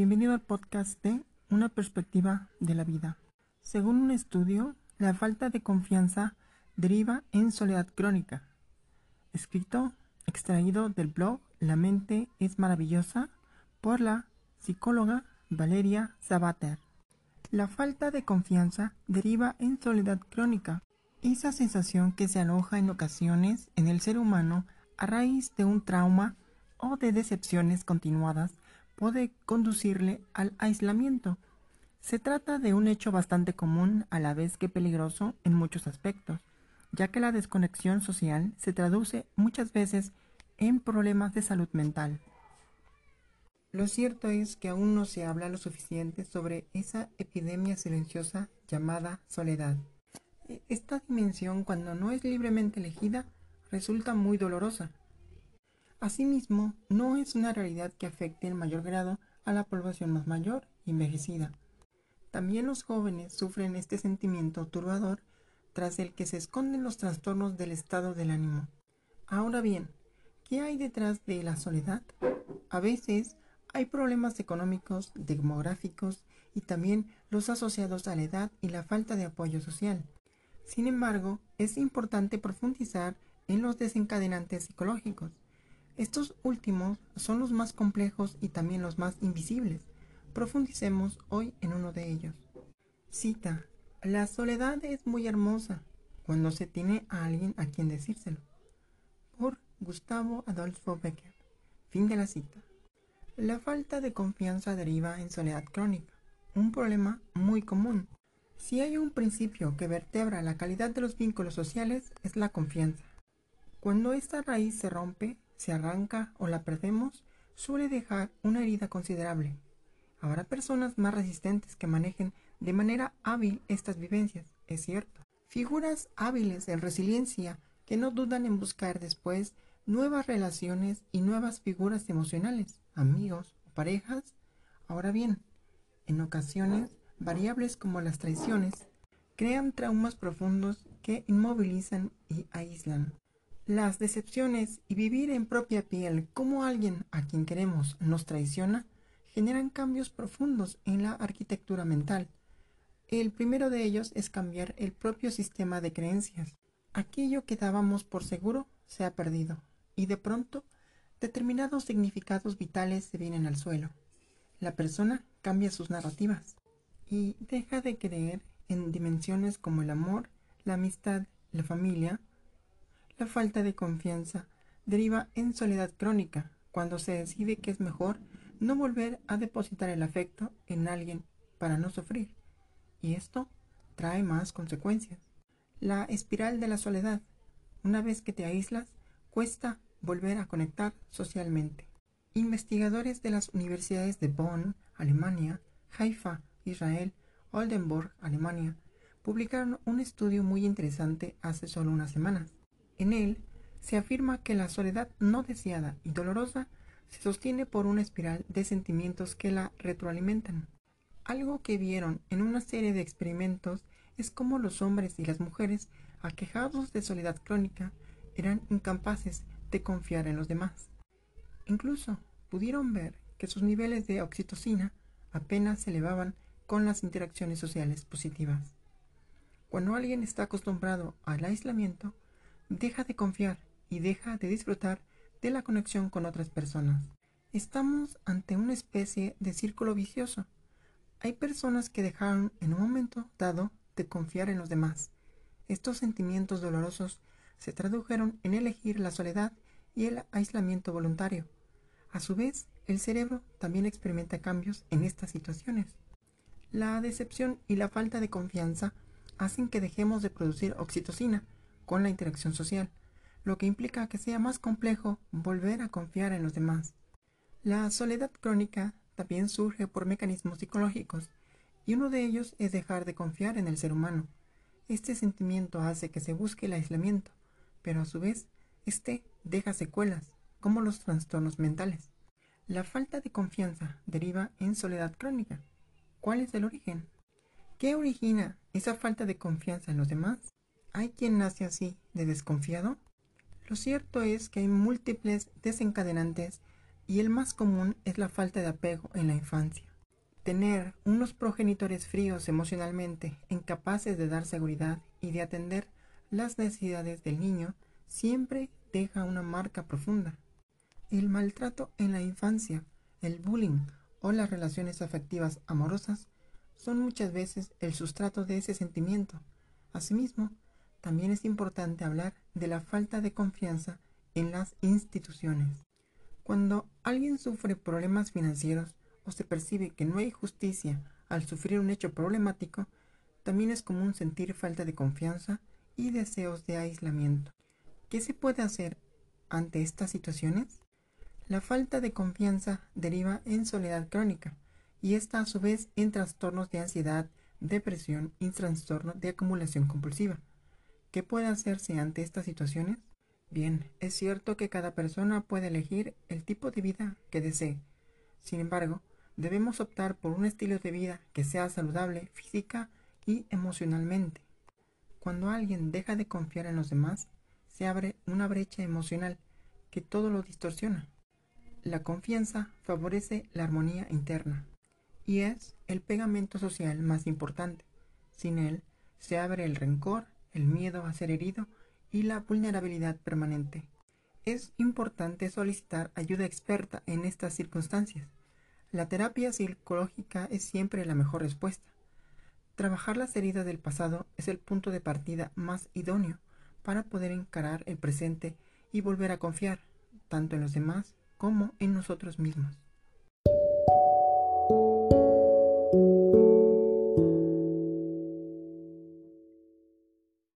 Bienvenido al podcast de Una perspectiva de la vida. Según un estudio, la falta de confianza deriva en soledad crónica. Escrito, extraído del blog La mente es maravillosa por la psicóloga Valeria Sabater. La falta de confianza deriva en soledad crónica, esa sensación que se aloja en ocasiones en el ser humano a raíz de un trauma o de decepciones continuadas puede conducirle al aislamiento. Se trata de un hecho bastante común a la vez que peligroso en muchos aspectos, ya que la desconexión social se traduce muchas veces en problemas de salud mental. Lo cierto es que aún no se habla lo suficiente sobre esa epidemia silenciosa llamada soledad. Esta dimensión, cuando no es libremente elegida, resulta muy dolorosa. Asimismo, no es una realidad que afecte en mayor grado a la población más mayor envejecida. También los jóvenes sufren este sentimiento turbador tras el que se esconden los trastornos del estado del ánimo. Ahora bien, ¿qué hay detrás de la soledad? A veces hay problemas económicos, demográficos y también los asociados a la edad y la falta de apoyo social. Sin embargo, es importante profundizar en los desencadenantes psicológicos. Estos últimos son los más complejos y también los más invisibles. Profundicemos hoy en uno de ellos. Cita. La soledad es muy hermosa cuando se tiene a alguien a quien decírselo. Por Gustavo Adolfo Becker. Fin de la cita. La falta de confianza deriva en soledad crónica, un problema muy común. Si hay un principio que vertebra la calidad de los vínculos sociales es la confianza. Cuando esta raíz se rompe, se arranca o la perdemos, suele dejar una herida considerable. Habrá personas más resistentes que manejen de manera hábil estas vivencias, es cierto. Figuras hábiles en resiliencia que no dudan en buscar después nuevas relaciones y nuevas figuras emocionales, amigos o parejas. Ahora bien, en ocasiones, variables como las traiciones crean traumas profundos que inmovilizan y aíslan. Las decepciones y vivir en propia piel cómo alguien a quien queremos nos traiciona generan cambios profundos en la arquitectura mental. El primero de ellos es cambiar el propio sistema de creencias. Aquello que dábamos por seguro se ha perdido y de pronto determinados significados vitales se vienen al suelo. La persona cambia sus narrativas y deja de creer en dimensiones como el amor, la amistad, la familia la falta de confianza deriva en soledad crónica, cuando se decide que es mejor no volver a depositar el afecto en alguien para no sufrir. Y esto trae más consecuencias. La espiral de la soledad. Una vez que te aíslas, cuesta volver a conectar socialmente. Investigadores de las universidades de Bonn, Alemania, Haifa, Israel, Oldenburg, Alemania, publicaron un estudio muy interesante hace solo unas semanas. En él se afirma que la soledad no deseada y dolorosa se sostiene por una espiral de sentimientos que la retroalimentan. Algo que vieron en una serie de experimentos es cómo los hombres y las mujeres aquejados de soledad crónica eran incapaces de confiar en los demás. Incluso pudieron ver que sus niveles de oxitocina apenas se elevaban con las interacciones sociales positivas. Cuando alguien está acostumbrado al aislamiento, deja de confiar y deja de disfrutar de la conexión con otras personas. Estamos ante una especie de círculo vicioso. Hay personas que dejaron en un momento dado de confiar en los demás. Estos sentimientos dolorosos se tradujeron en elegir la soledad y el aislamiento voluntario. A su vez, el cerebro también experimenta cambios en estas situaciones. La decepción y la falta de confianza hacen que dejemos de producir oxitocina, con la interacción social, lo que implica que sea más complejo volver a confiar en los demás. La soledad crónica también surge por mecanismos psicológicos, y uno de ellos es dejar de confiar en el ser humano. Este sentimiento hace que se busque el aislamiento, pero a su vez, este deja secuelas, como los trastornos mentales. La falta de confianza deriva en soledad crónica. ¿Cuál es el origen? ¿Qué origina esa falta de confianza en los demás? ¿Hay quien nace así, de desconfiado? Lo cierto es que hay múltiples desencadenantes y el más común es la falta de apego en la infancia. Tener unos progenitores fríos emocionalmente, incapaces de dar seguridad y de atender las necesidades del niño, siempre deja una marca profunda. El maltrato en la infancia, el bullying o las relaciones afectivas amorosas son muchas veces el sustrato de ese sentimiento. Asimismo, también es importante hablar de la falta de confianza en las instituciones. Cuando alguien sufre problemas financieros o se percibe que no hay justicia al sufrir un hecho problemático, también es común sentir falta de confianza y deseos de aislamiento. ¿Qué se puede hacer ante estas situaciones? La falta de confianza deriva en soledad crónica y esta a su vez en trastornos de ansiedad, depresión y trastorno de acumulación compulsiva. ¿Qué puede hacerse ante estas situaciones? Bien, es cierto que cada persona puede elegir el tipo de vida que desee. Sin embargo, debemos optar por un estilo de vida que sea saludable física y emocionalmente. Cuando alguien deja de confiar en los demás, se abre una brecha emocional que todo lo distorsiona. La confianza favorece la armonía interna y es el pegamento social más importante. Sin él se abre el rencor, el miedo a ser herido y la vulnerabilidad permanente. Es importante solicitar ayuda experta en estas circunstancias. La terapia psicológica es siempre la mejor respuesta. Trabajar las heridas del pasado es el punto de partida más idóneo para poder encarar el presente y volver a confiar, tanto en los demás como en nosotros mismos.